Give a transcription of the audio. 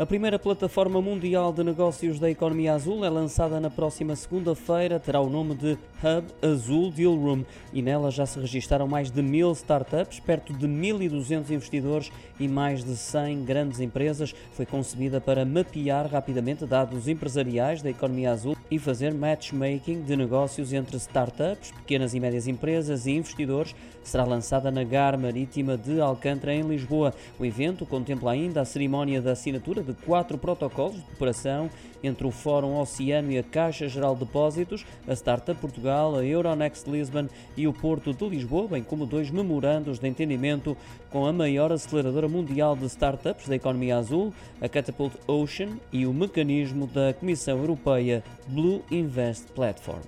A primeira plataforma mundial de negócios da economia azul é lançada na próxima segunda-feira. Terá o nome de Hub Azul Deal Room e nela já se registaram mais de mil startups, perto de 1.200 investidores e mais de 100 grandes empresas. Foi concebida para mapear rapidamente dados empresariais da economia azul e fazer matchmaking de negócios entre startups, pequenas e médias empresas e investidores. Será lançada na Gar Marítima de Alcântara, em Lisboa. O evento contempla ainda a cerimónia da assinatura de quatro protocolos de cooperação entre o Fórum Oceano e a Caixa Geral de Depósitos, a Startup Portugal, a Euronext Lisbon e o Porto de Lisboa, bem como dois memorandos de entendimento com a maior aceleradora mundial de startups da economia azul, a Catapult Ocean, e o mecanismo da Comissão Europeia Blue Invest Platform.